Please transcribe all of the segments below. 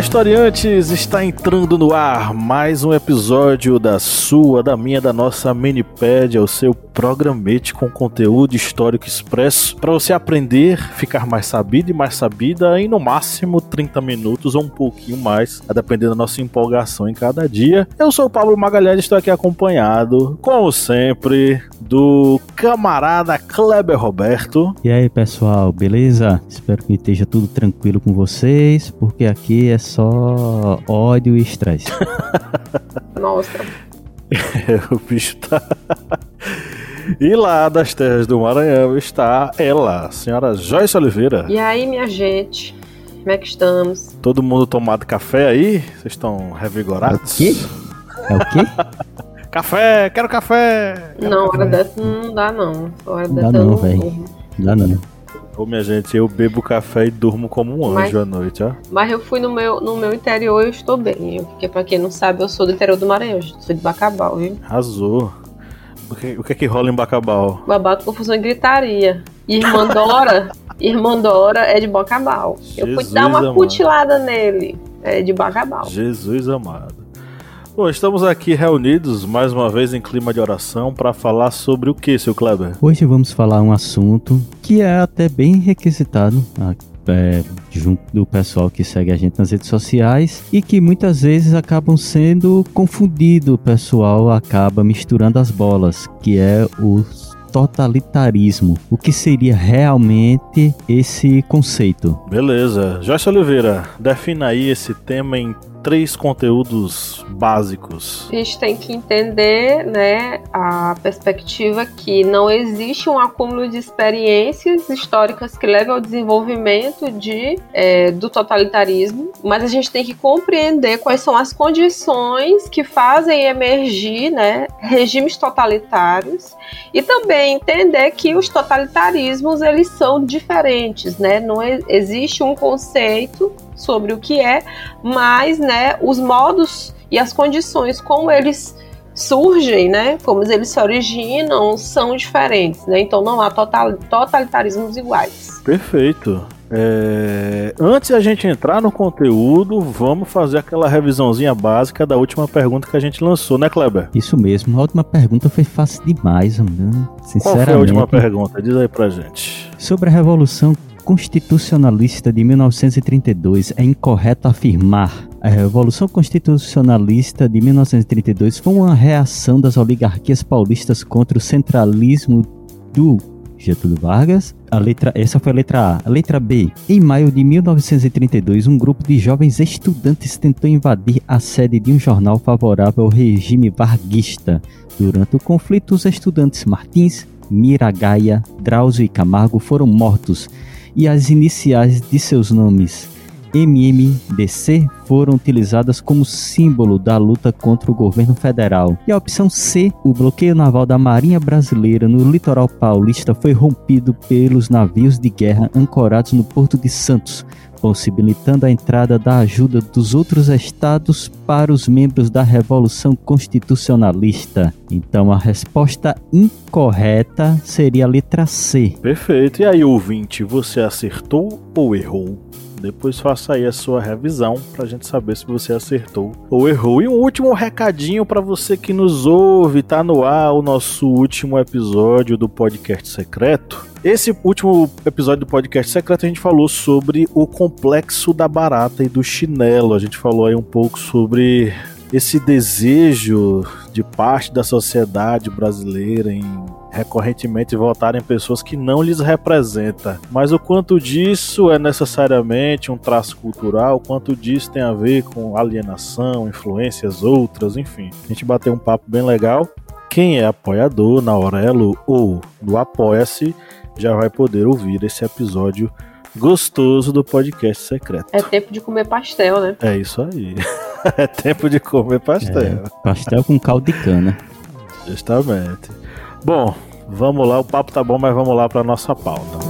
Historiantes! Está entrando no ar mais um episódio da sua, da minha, da nossa Minipédia, o seu programete com conteúdo histórico expresso para você aprender, ficar mais sabido e mais sabida em no máximo 30 minutos ou um pouquinho mais, a depender da nossa empolgação em cada dia. Eu sou o Pablo Magalhães e estou aqui acompanhado, como sempre, do camarada Kleber Roberto. E aí, pessoal, beleza? Espero que esteja tudo tranquilo com vocês, porque aqui é só ódio e estresse. Nossa. o bicho tá. E lá das terras do Maranhão está ela, a senhora Joyce Oliveira. E aí, minha gente? Como é que estamos? Todo mundo tomado café aí? Vocês estão revigorados? O quê? É o quê? café, quero café! Quero não, café. hora dessa não dá não. Hora Não dessa dá não, velho. durmo. Não, não. Ô minha gente, eu bebo café e durmo como um Mas- anjo à noite, ó. Mas eu fui no meu, no meu interior e eu estou bem. Porque pra quem não sabe, eu sou do interior do Maranhão. eu Sou de Bacabal, viu? Arrasou. O que, o que é que rola em Bacabal? Babado, confusão e gritaria. Irmã Dora, Irmã Dora é de Bacabal. Eu fui dar uma amado. cutilada nele. É de Bacabal. Jesus amado. Bom, estamos aqui reunidos mais uma vez em clima de oração para falar sobre o que, seu Kleber? Hoje vamos falar um assunto que é até bem requisitado ah, é, junto do pessoal que segue a gente nas redes sociais e que muitas vezes acabam sendo confundido. O pessoal acaba misturando as bolas, que é o totalitarismo. O que seria realmente esse conceito? Beleza. Joyce Oliveira, defina aí esse tema em três conteúdos básicos. A gente tem que entender, né, a perspectiva que não existe um acúmulo de experiências históricas que levem ao desenvolvimento de, é, do totalitarismo, mas a gente tem que compreender quais são as condições que fazem emergir, né, regimes totalitários e também entender que os totalitarismos eles são diferentes, né? Não existe um conceito sobre o que é, mas, né, os modos e as condições como eles surgem, né, como eles se originam, são diferentes, né? Então não há total, totalitarismos iguais. Perfeito. É, Antes da gente entrar no conteúdo, vamos fazer aquela revisãozinha básica da última pergunta que a gente lançou, né, Kleber? Isso mesmo, a última pergunta foi fácil demais, mano. Qual Sinceramente. foi a última pergunta? Diz aí pra gente. Sobre a Revolução Constitucionalista de 1932, é incorreto afirmar. A Revolução Constitucionalista de 1932 foi uma reação das oligarquias paulistas contra o centralismo do Getúlio Vargas. A letra, essa foi a letra A. A letra B. Em maio de 1932, um grupo de jovens estudantes tentou invadir a sede de um jornal favorável ao regime varguista. Durante o conflito, os estudantes Martins, Miragaia, Drauzio e Camargo foram mortos e as iniciais de seus nomes MMDC foram utilizadas como símbolo da luta contra o governo federal. E a opção C, o bloqueio naval da Marinha Brasileira no litoral paulista foi rompido pelos navios de guerra ancorados no Porto de Santos, possibilitando a entrada da ajuda dos outros estados para os membros da Revolução Constitucionalista. Então a resposta incorreta seria a letra C. Perfeito. E aí, ouvinte, você acertou ou errou? Depois faça aí a sua revisão pra gente saber se você acertou ou errou. E um último recadinho pra você que nos ouve, tá no ar o nosso último episódio do podcast secreto. Esse último episódio do podcast secreto a gente falou sobre o complexo da barata e do chinelo. A gente falou aí um pouco sobre esse desejo de parte da sociedade brasileira em recorrentemente votarem pessoas que não lhes representa. Mas o quanto disso é necessariamente um traço cultural, o quanto disso tem a ver com alienação, influências outras, enfim. A gente bateu um papo bem legal. Quem é apoiador na Aurelo ou no Apoia-se já vai poder ouvir esse episódio gostoso do podcast secreto. É tempo de comer pastel, né? É isso aí. é tempo de comer pastel. É, pastel com caldo de cana. Justamente. Bom, vamos lá, o papo tá bom, mas vamos lá para nossa pauta.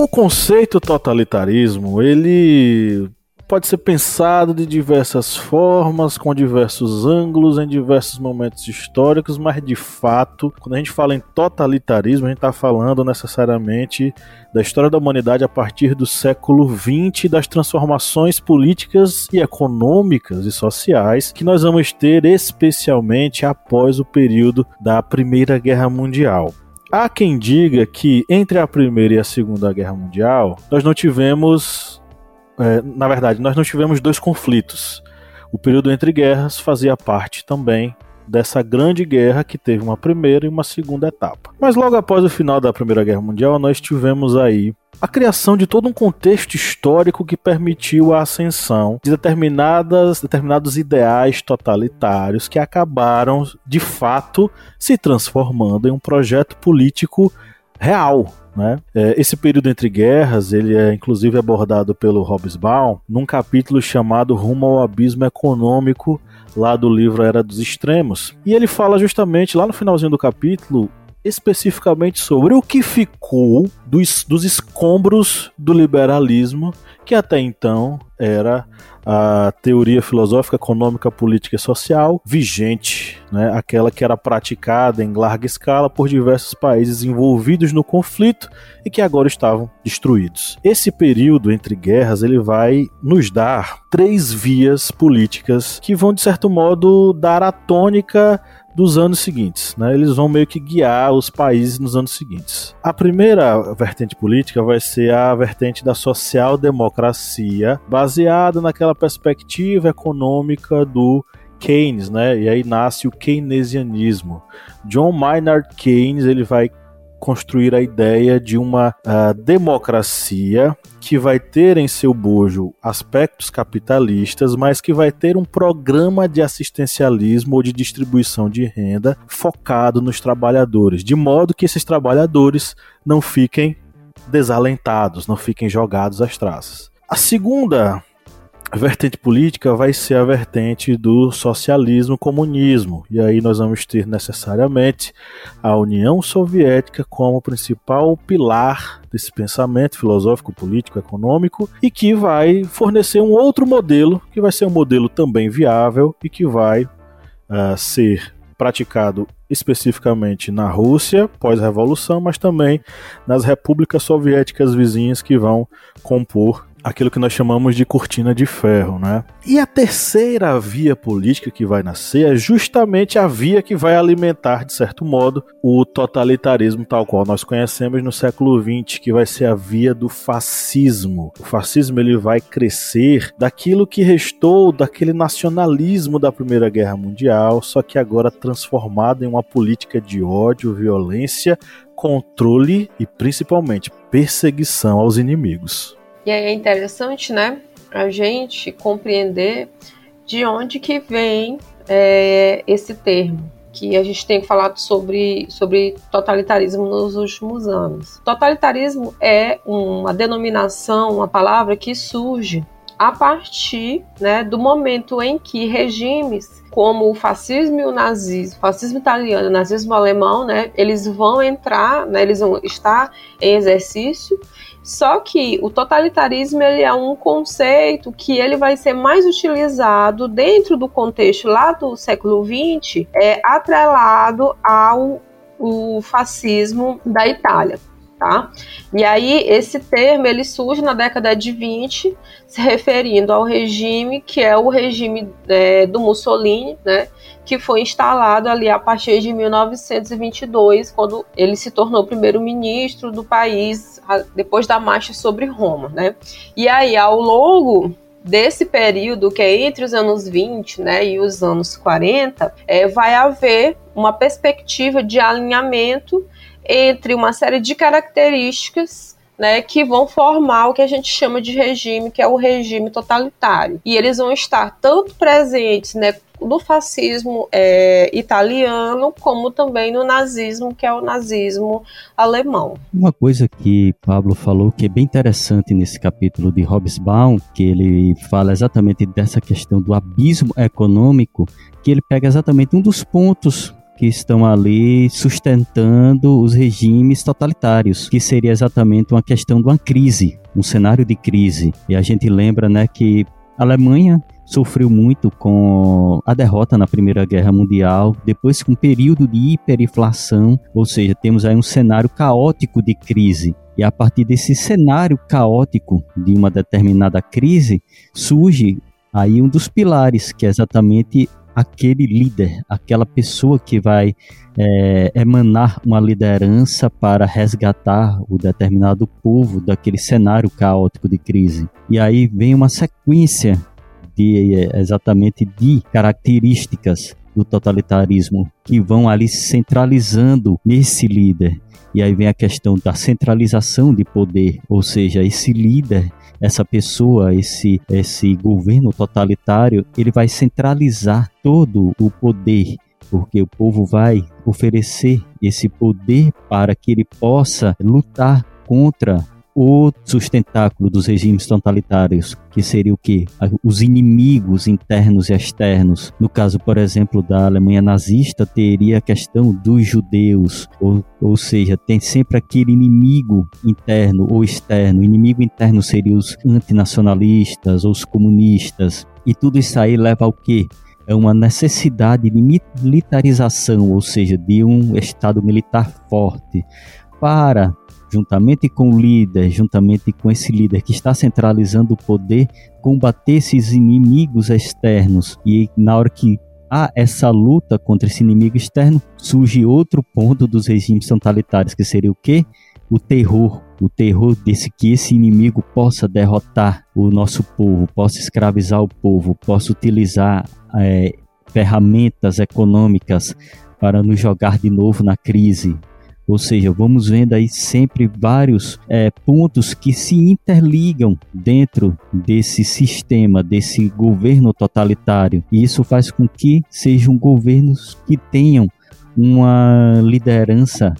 O conceito totalitarismo, ele pode ser pensado de diversas formas, com diversos ângulos, em diversos momentos históricos, mas de fato, quando a gente fala em totalitarismo, a gente está falando necessariamente da história da humanidade a partir do século XX, das transformações políticas e econômicas e sociais que nós vamos ter, especialmente após o período da Primeira Guerra Mundial. Há quem diga que entre a Primeira e a Segunda Guerra Mundial, nós não tivemos. É, na verdade, nós não tivemos dois conflitos. O período entre guerras fazia parte também dessa grande guerra que teve uma primeira e uma segunda etapa. Mas logo após o final da Primeira Guerra Mundial, nós tivemos aí a criação de todo um contexto histórico que permitiu a ascensão de determinadas, determinados ideais totalitários que acabaram, de fato, se transformando em um projeto político real, né? É, esse período entre guerras, ele é inclusive abordado pelo Hobsbawm num capítulo chamado Rumo ao Abismo Econômico, lá do livro Era dos Extremos. E ele fala justamente lá no finalzinho do capítulo especificamente sobre o que ficou dos, dos escombros do liberalismo, que até então era a teoria filosófica, econômica, política e social vigente, né? aquela que era praticada em larga escala por diversos países envolvidos no conflito e que agora estavam destruídos. Esse período entre guerras ele vai nos dar três vias políticas que vão de certo modo dar a tônica dos anos seguintes. Né? Eles vão meio que guiar os países nos anos seguintes. A primeira vertente política vai ser a vertente da social-democracia, baseada naquela perspectiva econômica do Keynes, né? E aí nasce o keynesianismo. John Maynard Keynes ele vai construir a ideia de uma uh, democracia que vai ter em seu bojo aspectos capitalistas, mas que vai ter um programa de assistencialismo ou de distribuição de renda focado nos trabalhadores, de modo que esses trabalhadores não fiquem desalentados, não fiquem jogados às traças. A segunda a vertente política vai ser a vertente do socialismo-comunismo. E aí nós vamos ter necessariamente a União Soviética como principal pilar desse pensamento filosófico, político, econômico e que vai fornecer um outro modelo, que vai ser um modelo também viável e que vai uh, ser praticado especificamente na Rússia pós-revolução, mas também nas repúblicas soviéticas vizinhas que vão compor aquilo que nós chamamos de cortina de ferro, né? E a terceira via política que vai nascer é justamente a via que vai alimentar, de certo modo, o totalitarismo tal qual nós conhecemos no século XX, que vai ser a via do fascismo. O fascismo ele vai crescer daquilo que restou daquele nacionalismo da Primeira Guerra Mundial, só que agora transformado em uma política de ódio, violência, controle e principalmente perseguição aos inimigos. E aí é interessante, né, a gente compreender de onde que vem é, esse termo, que a gente tem falado sobre, sobre totalitarismo nos últimos anos. Totalitarismo é uma denominação, uma palavra que surge a partir né, do momento em que regimes como o fascismo e o nazismo, fascismo italiano nazismo alemão, né, eles vão entrar, né, eles vão estar em exercício só que o totalitarismo ele é um conceito que ele vai ser mais utilizado dentro do contexto lá do século XX, é atrelado ao o fascismo da Itália. Tá? E aí esse termo ele surge na década de 20, se referindo ao regime que é o regime é, do Mussolini, né? Que foi instalado ali a partir de 1922, quando ele se tornou primeiro-ministro do país, depois da marcha sobre Roma, né? E aí, ao longo desse período, que é entre os anos 20 né, e os anos 40, é, vai haver uma perspectiva de alinhamento entre uma série de características né, que vão formar o que a gente chama de regime, que é o regime totalitário. E eles vão estar tanto presentes né, no fascismo é, italiano, como também no nazismo, que é o nazismo alemão. Uma coisa que Pablo falou que é bem interessante nesse capítulo de Hobsbawm, que ele fala exatamente dessa questão do abismo econômico, que ele pega exatamente um dos pontos que estão ali sustentando os regimes totalitários, que seria exatamente uma questão de uma crise, um cenário de crise. E a gente lembra, né, que a Alemanha sofreu muito com a derrota na Primeira Guerra Mundial, depois com um período de hiperinflação, ou seja, temos aí um cenário caótico de crise. E a partir desse cenário caótico de uma determinada crise, surge aí um dos pilares, que é exatamente aquele líder, aquela pessoa que vai é, emanar uma liderança para resgatar o determinado povo daquele cenário caótico de crise. E aí vem uma sequência de é, exatamente de características do totalitarismo que vão ali centralizando nesse líder. E aí vem a questão da centralização de poder, ou seja, esse líder essa pessoa, esse, esse governo totalitário, ele vai centralizar todo o poder, porque o povo vai oferecer esse poder para que ele possa lutar contra o sustentáculo dos regimes totalitários, que seria o que? Os inimigos internos e externos. No caso, por exemplo, da Alemanha nazista, teria a questão dos judeus, ou, ou seja, tem sempre aquele inimigo interno ou externo. O inimigo interno seria os antinacionalistas ou os comunistas. E tudo isso aí leva ao que? é uma necessidade de militarização, ou seja, de um Estado militar forte, para juntamente com o líder, juntamente com esse líder que está centralizando o poder, combater esses inimigos externos. E na hora que há essa luta contra esse inimigo externo, surge outro ponto dos regimes totalitários, que seria o quê? O terror. O terror desse que esse inimigo possa derrotar o nosso povo, possa escravizar o povo, possa utilizar é, ferramentas econômicas para nos jogar de novo na crise, ou seja, vamos vendo aí sempre vários é, pontos que se interligam dentro desse sistema, desse governo totalitário. E isso faz com que sejam governos que tenham uma liderança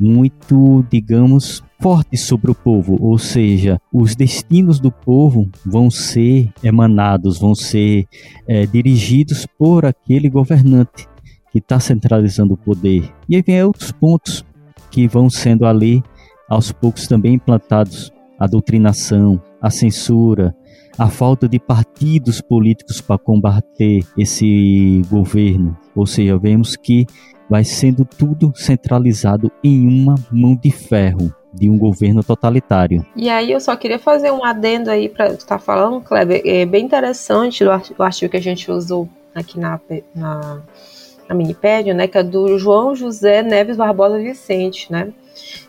muito, digamos, forte sobre o povo, ou seja, os destinos do povo vão ser emanados, vão ser é, dirigidos por aquele governante que está centralizando o poder. E aí vem outros pontos que vão sendo ali aos poucos também implantados a doutrinação, a censura, a falta de partidos políticos para combater esse governo. Ou seja, vemos que vai sendo tudo centralizado em uma mão de ferro de um governo totalitário. E aí eu só queria fazer um adendo aí para estar tá falando, Kleber, é bem interessante o artigo que a gente usou aqui na, na a Minipédia, né, que é do João José Neves Barbosa Vicente, né?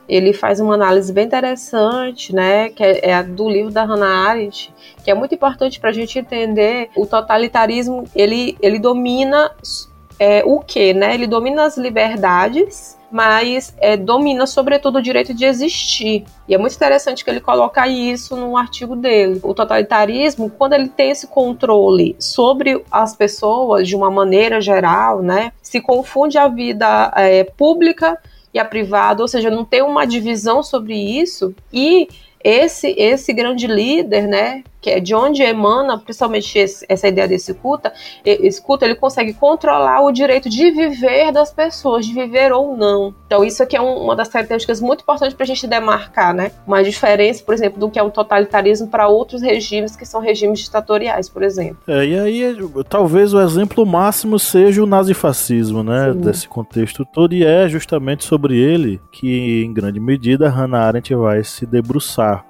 Ele faz uma análise bem interessante, né, que é, é do livro da Hannah Arendt, que é muito importante para a gente entender o totalitarismo. Ele, ele domina é, o que, né? Ele domina as liberdades mas é, domina sobretudo o direito de existir. E é muito interessante que ele coloca isso no artigo dele. O totalitarismo, quando ele tem esse controle sobre as pessoas de uma maneira geral, né, se confunde a vida é, pública e a privada, ou seja, não tem uma divisão sobre isso e esse esse grande líder, né, que é de onde emana, principalmente esse, essa ideia de escuta, escuta, ele consegue controlar o direito de viver das pessoas, de viver ou não. Então isso aqui é um, uma das características muito importantes para a gente demarcar, né? Uma diferença, por exemplo, do que é um totalitarismo para outros regimes que são regimes ditatoriais, por exemplo. É, e aí talvez o exemplo máximo seja o nazifascismo, né? Sim. Desse contexto todo, e é justamente sobre ele que, em grande medida, Hannah Arendt vai se debruçar.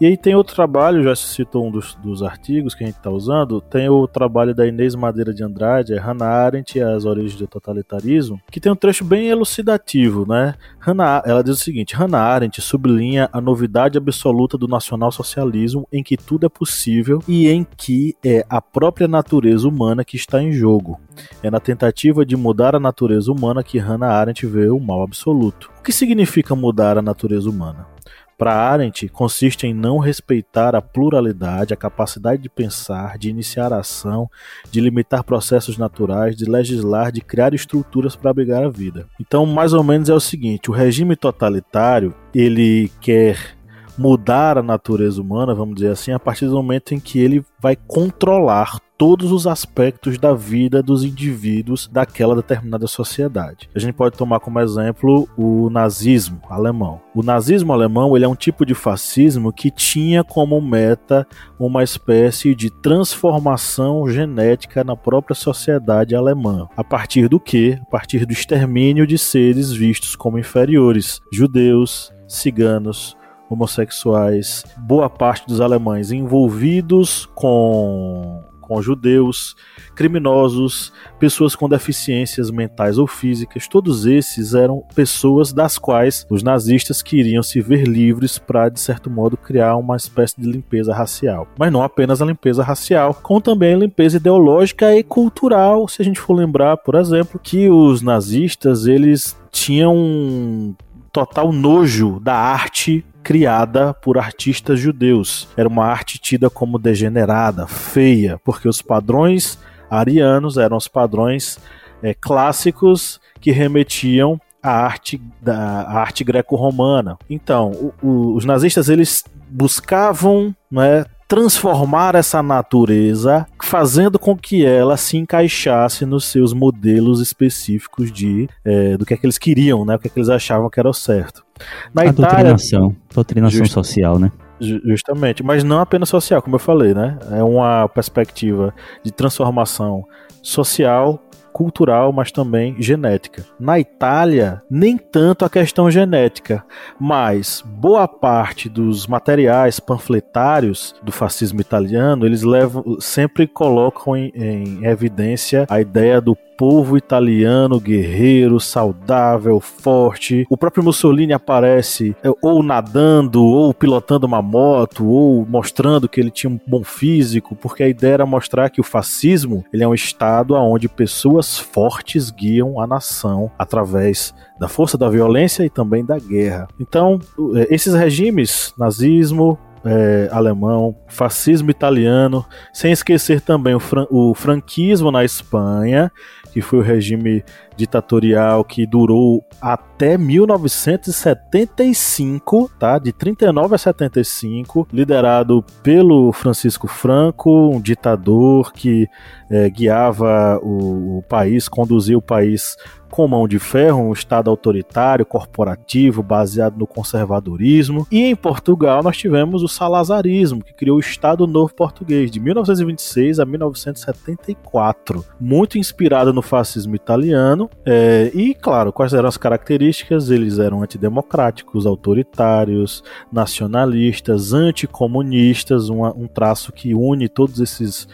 E aí tem outro trabalho, já se citou um dos, dos artigos que a gente está usando, tem o trabalho da Inês Madeira de Andrade, é Hannah Arendt e as origens do totalitarismo, que tem um trecho bem elucidativo, né? Hannah, ela diz o seguinte, Hannah Arendt sublinha a novidade absoluta do nacionalsocialismo em que tudo é possível e em que é a própria natureza humana que está em jogo. É na tentativa de mudar a natureza humana que Hannah Arendt vê o mal absoluto. O que significa mudar a natureza humana? Para Arendt, consiste em não respeitar a pluralidade, a capacidade de pensar, de iniciar a ação, de limitar processos naturais, de legislar, de criar estruturas para abrigar a vida. Então, mais ou menos é o seguinte: o regime totalitário ele quer mudar a natureza humana, vamos dizer assim, a partir do momento em que ele vai controlar todos os aspectos da vida dos indivíduos daquela determinada sociedade. A gente pode tomar como exemplo o nazismo alemão. O nazismo alemão ele é um tipo de fascismo que tinha como meta uma espécie de transformação genética na própria sociedade alemã. A partir do que? A partir do extermínio de seres vistos como inferiores, judeus, ciganos, homossexuais, boa parte dos alemães envolvidos com com judeus, criminosos, pessoas com deficiências mentais ou físicas, todos esses eram pessoas das quais os nazistas queriam se ver livres para, de certo modo, criar uma espécie de limpeza racial. Mas não apenas a limpeza racial, como também a limpeza ideológica e cultural, se a gente for lembrar, por exemplo, que os nazistas eles tinham total nojo da arte criada por artistas judeus. Era uma arte tida como degenerada, feia, porque os padrões arianos eram os padrões é, clássicos que remetiam à arte da arte greco-romana. Então, o, o, os nazistas eles buscavam né, transformar essa natureza, fazendo com que ela se encaixasse nos seus modelos específicos de é, do que é que eles queriam, né, o que é que eles achavam que era o certo. Na a Itália, doutrinação, doutrinação just, social, né? Justamente, mas não apenas social, como eu falei, né? É uma perspectiva de transformação social cultural, mas também genética. Na Itália, nem tanto a questão genética, mas boa parte dos materiais panfletários do fascismo italiano, eles levam, sempre colocam em, em evidência a ideia do povo italiano guerreiro, saudável, forte. O próprio Mussolini aparece é, ou nadando, ou pilotando uma moto, ou mostrando que ele tinha um bom físico, porque a ideia era mostrar que o fascismo ele é um estado onde pessoas fortes guiam a nação através da força da violência e também da guerra. Então, é, esses regimes, nazismo, é, alemão, fascismo italiano, sem esquecer também o, fran o franquismo na Espanha, que foi o regime ditatorial que durou até 1975, tá? De 39 a 75, liderado pelo Francisco Franco, um ditador que é, guiava o, o país, conduzia o país com mão de ferro, um Estado autoritário, corporativo, baseado no conservadorismo. E em Portugal nós tivemos o salazarismo, que criou o Estado Novo Português, de 1926 a 1974, muito inspirado no fascismo italiano. É, e, claro, quais eram as características? Eles eram antidemocráticos, autoritários, nacionalistas, anticomunistas, uma, um traço que une todos esses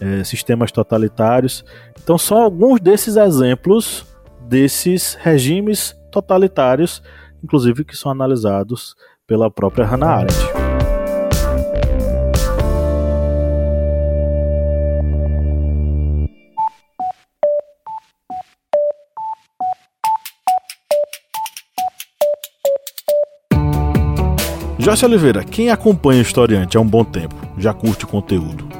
é, sistemas totalitários. Então, são alguns desses exemplos desses regimes totalitários, inclusive que são analisados pela própria Hannah Arendt. Jorge Oliveira, quem acompanha o historiante há um bom tempo, já curte o conteúdo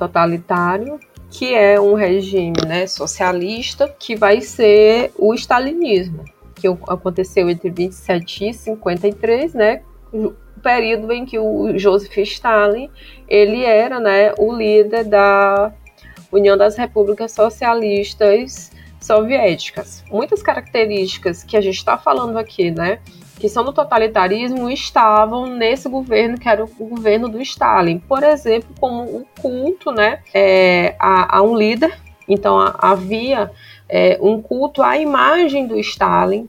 Totalitário que é um regime né, socialista, que vai ser o stalinismo, que aconteceu entre 27 e 53, né, o período em que o Joseph Stalin ele era né, o líder da União das Repúblicas Socialistas Soviéticas. Muitas características que a gente está falando aqui, né, que são do totalitarismo estavam nesse governo que era o governo do Stalin. Por exemplo, como o culto né, é, a, a, um líder. Então a, havia é, um culto à imagem do Stalin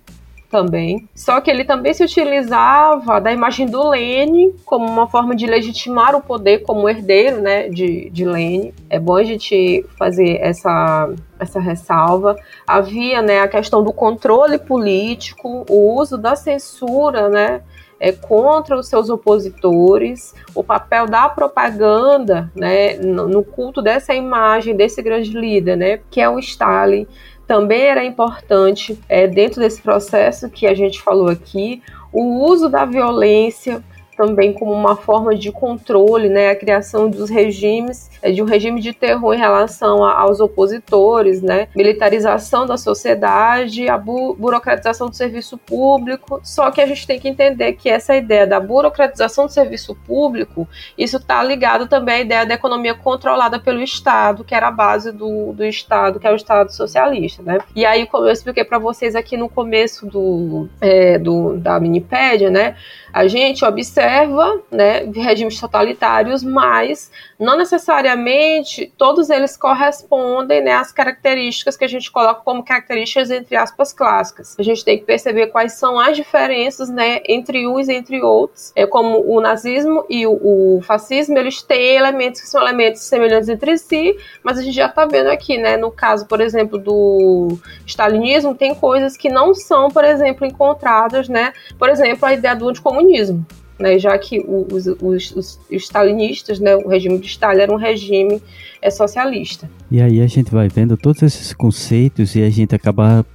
também. Só que ele também se utilizava da imagem do Lenin como uma forma de legitimar o poder como herdeiro né, de, de Lenin. É bom a gente fazer essa, essa ressalva. Havia né, a questão do controle político, o uso da censura, né? É, contra os seus opositores, o papel da propaganda né, no, no culto dessa imagem, desse grande líder, né, que é o Stalin, também era importante é, dentro desse processo que a gente falou aqui o uso da violência também como uma forma de controle, né, a criação dos regimes, é, de um regime de terror em relação a, aos opositores, né, militarização da sociedade, a bu burocratização do serviço público. Só que a gente tem que entender que essa ideia da burocratização do serviço público, isso está ligado também à ideia da economia controlada pelo Estado, que era a base do, do Estado, que é o Estado socialista, né. E aí, como eu expliquei para vocês aqui no começo do, é, do da Minipédia, né, a gente observa né, regimes totalitários, mas não necessariamente todos eles correspondem né, às características que a gente coloca como características entre aspas clássicas. A gente tem que perceber quais são as diferenças né, entre uns e entre outros. É como o nazismo e o, o fascismo, eles têm elementos que são elementos semelhantes entre si, mas a gente já está vendo aqui, né, no caso, por exemplo, do stalinismo, tem coisas que não são, por exemplo, encontradas, né? Por exemplo, a ideia do anticomunismo comunismo, né, já que os, os, os, stalinistas, né, o regime de Stalin era um regime é, socialista. E aí a gente vai vendo todos esses conceitos e a gente acaba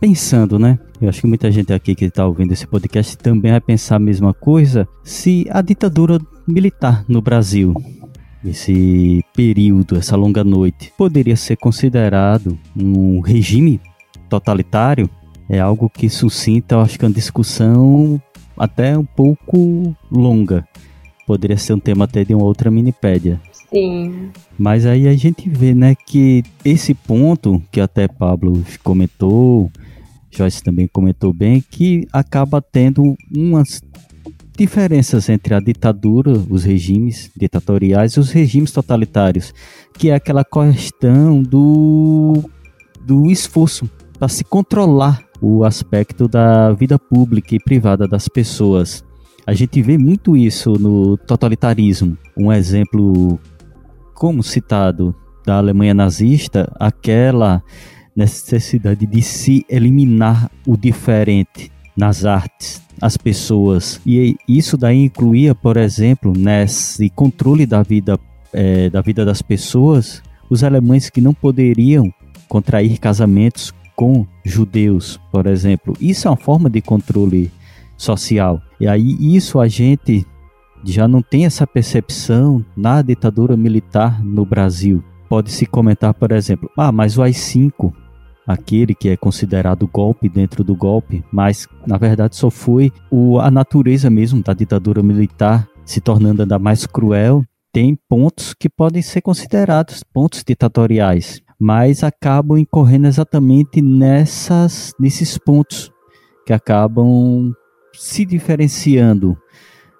pensando, né? Eu acho que muita gente aqui que está ouvindo esse podcast também vai pensar a mesma coisa se a ditadura militar no Brasil, esse período, essa longa noite, poderia ser considerado um regime totalitário. É algo que suscita, eu acho que uma discussão até um pouco longa. Poderia ser um tema até de uma outra minipédia. Sim. Mas aí a gente vê, né, que esse ponto que até Pablo comentou, Joyce também comentou bem, que acaba tendo umas diferenças entre a ditadura, os regimes ditatoriais e os regimes totalitários, que é aquela questão do, do esforço para se controlar o aspecto da vida pública e privada das pessoas. A gente vê muito isso no totalitarismo. Um exemplo, como citado, da Alemanha nazista, aquela necessidade de se eliminar o diferente nas artes, as pessoas. E isso daí incluía, por exemplo, nesse controle da vida, é, da vida das pessoas, os alemães que não poderiam contrair casamentos com judeus, por exemplo. Isso é uma forma de controle social. E aí isso a gente já não tem essa percepção na ditadura militar no Brasil. Pode-se comentar, por exemplo, ah, mas o AI-5, aquele que é considerado golpe dentro do golpe, mas na verdade só foi o, a natureza mesmo da ditadura militar se tornando ainda mais cruel, tem pontos que podem ser considerados pontos ditatoriais, mas acabam incorrendo exatamente nessas, nesses pontos que acabam se diferenciando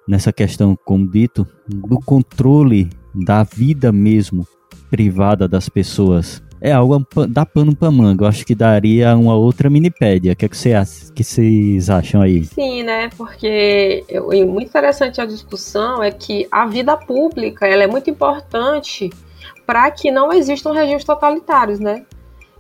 nessa questão, como dito, do controle da vida mesmo privada das pessoas. É algo dá pano pra manga. Eu acho que daria uma outra minipédia. O que, é que, você, que vocês acham aí? Sim, né? Porque eu, muito interessante a discussão é que a vida pública ela é muito importante para que não existam regimes totalitários, né?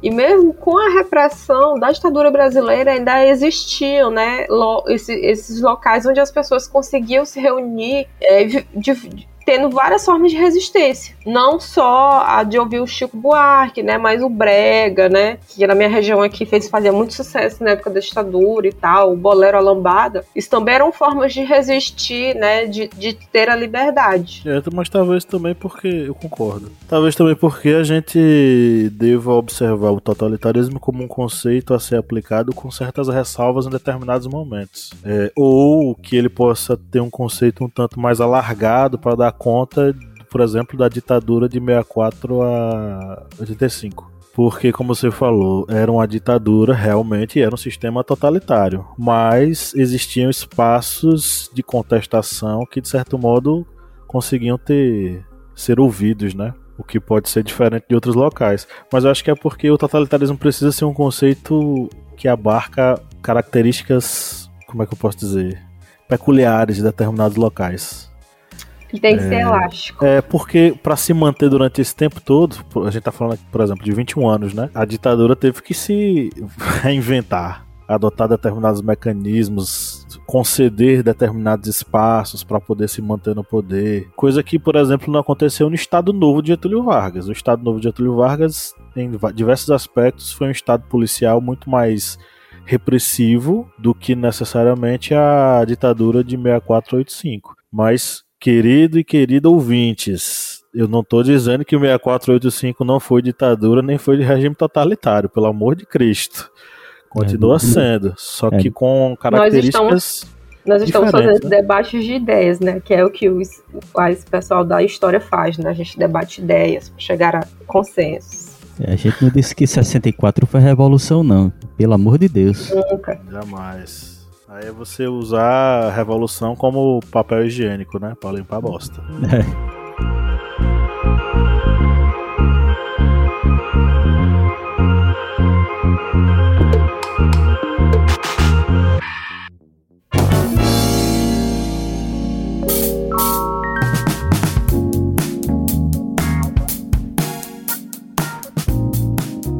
E mesmo com a repressão da ditadura brasileira, ainda existiam né, lo, esse, esses locais onde as pessoas conseguiam se reunir é, de, de, tendo várias formas de resistência. Não só a de ouvir o Chico Buarque, né? Mas o Brega, né? Que na minha região aqui fez, fazia muito sucesso na época da ditadura e tal, o Bolero, a Lambada. Isso também eram formas de resistir, né? De, de ter a liberdade. É, mas talvez também porque, eu concordo, talvez também porque a gente deva observar o totalitarismo como um conceito a ser aplicado com certas ressalvas em determinados momentos. É, ou que ele possa ter um conceito um tanto mais alargado para dar conta, por exemplo, da ditadura de 64 a 85. Porque, como você falou, era uma ditadura, realmente era um sistema totalitário. Mas existiam espaços de contestação que, de certo modo, conseguiam ter ser ouvidos, né? O que pode ser diferente de outros locais. Mas eu acho que é porque o totalitarismo precisa ser um conceito que abarca características, como é que eu posso dizer, peculiares de determinados locais. Ele tem que é, ser elástico. É, porque para se manter durante esse tempo todo, a gente tá falando aqui, por exemplo, de 21 anos, né? A ditadura teve que se reinventar, adotar determinados mecanismos, conceder determinados espaços para poder se manter no poder. Coisa que, por exemplo, não aconteceu no Estado Novo de Getúlio Vargas. O Estado Novo de Getúlio Vargas, em diversos aspectos, foi um Estado policial muito mais repressivo do que necessariamente a ditadura de 6485. Mas Querido e querida ouvintes, eu não estou dizendo que o 6485 não foi ditadura nem foi de regime totalitário, pelo amor de Cristo. Continua é, sendo, só é. que com características. Nós estamos, nós estamos fazendo né? debates de ideias, né? Que é o que os, esse pessoal da história faz, né? A gente debate ideias para chegar a consensos. É, a gente não disse que 64 foi revolução, não. Pelo amor de Deus. Nunca. Jamais. Aí é você usar a revolução como papel higiênico, né? Pra limpar a bosta. É.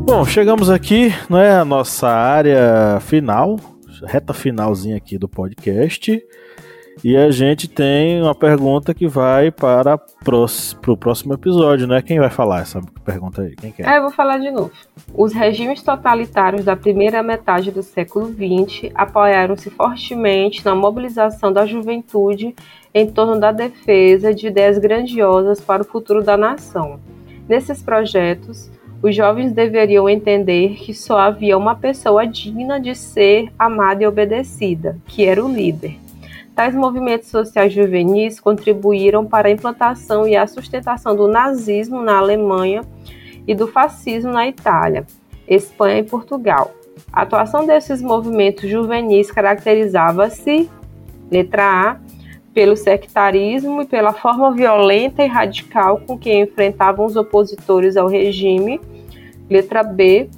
Bom, chegamos aqui, não é a nossa área final, reta finalzinha aqui do podcast. E a gente tem uma pergunta que vai para o próximo episódio, né? Quem vai falar essa pergunta aí? Quem quer? É, eu vou falar de novo. Os regimes totalitários da primeira metade do século XX apoiaram-se fortemente na mobilização da juventude em torno da defesa de ideias grandiosas para o futuro da nação. Nesses projetos, os jovens deveriam entender que só havia uma pessoa digna de ser amada e obedecida, que era o líder. Tais movimentos sociais juvenis contribuíram para a implantação e a sustentação do nazismo na Alemanha e do fascismo na Itália, Espanha e Portugal. A atuação desses movimentos juvenis caracterizava-se, letra A, pelo sectarismo e pela forma violenta e radical com que enfrentavam os opositores ao regime Letra B,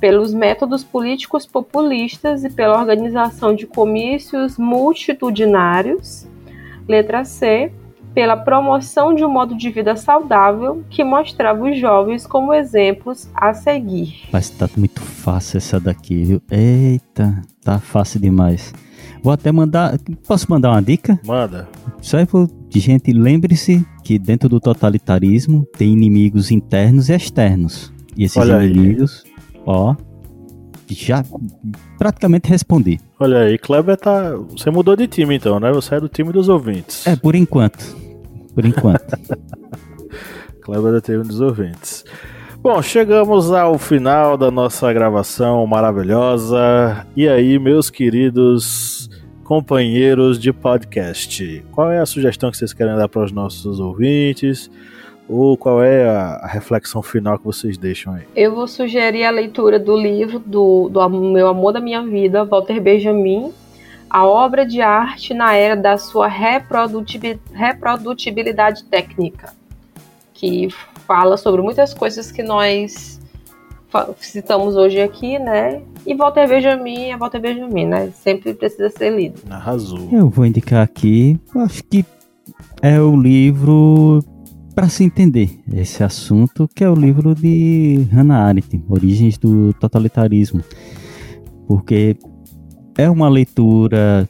pelos métodos políticos populistas e pela organização de comícios multitudinários. Letra C, pela promoção de um modo de vida saudável que mostrava os jovens como exemplos a seguir. Mas tá muito fácil essa daqui, viu? Eita, tá fácil demais. Vou até mandar. Posso mandar uma dica? Manda. Só de gente, lembre-se que dentro do totalitarismo tem inimigos internos e externos. E esses Olha inimigos, aí. ó, já praticamente respondi. Olha aí, Kleber tá. Você mudou de time então, né? Você é do time dos ouvintes. É, por enquanto. Por enquanto. Kleber é do time dos ouvintes. Bom, chegamos ao final da nossa gravação maravilhosa. E aí, meus queridos companheiros de podcast, qual é a sugestão que vocês querem dar para os nossos ouvintes? Ou qual é a, reflexão final que vocês deixam aí? Eu vou sugerir a leitura do livro do, do Meu Amor da Minha Vida, Walter Benjamin, a obra de arte na era da sua reprodutibilidade técnica, que fala sobre muitas coisas que nós citamos hoje aqui, né? E Walter Benjamin é Walter Benjamin, né? Sempre precisa ser lido. Arrasou. Eu vou indicar aqui, acho que é o livro para se entender esse assunto, que é o livro de Hannah Arendt, Origens do Totalitarismo. Porque é uma leitura,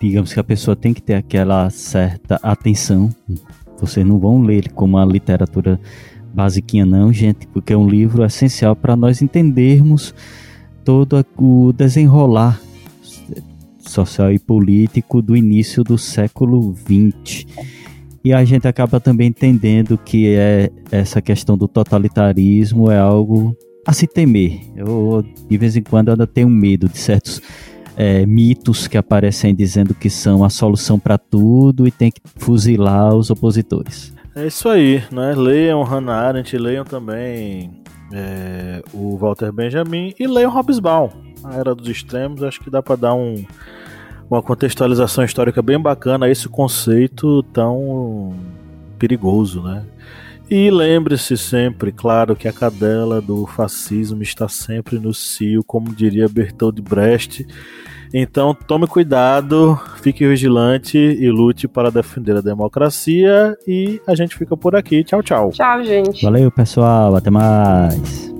digamos que a pessoa tem que ter aquela certa atenção. Vocês não vão ler como uma literatura basiquinha não, gente, porque é um livro essencial para nós entendermos todo o desenrolar social e político do início do século XX e a gente acaba também entendendo que é essa questão do totalitarismo é algo a se temer. Eu, de vez em quando, ainda tenho medo de certos é, mitos que aparecem dizendo que são a solução para tudo e tem que fuzilar os opositores. É isso aí, né? Leiam Hannah Arendt, leiam também é, o Walter Benjamin e leiam Hobsbawm, A Era dos Extremos. Acho que dá para dar um uma contextualização histórica bem bacana a esse conceito tão perigoso, né? E lembre-se sempre, claro, que a cadela do fascismo está sempre no cio, como diria Bertold Brecht. Então tome cuidado, fique vigilante e lute para defender a democracia. E a gente fica por aqui. Tchau, tchau. Tchau, gente. Valeu, pessoal. Até mais.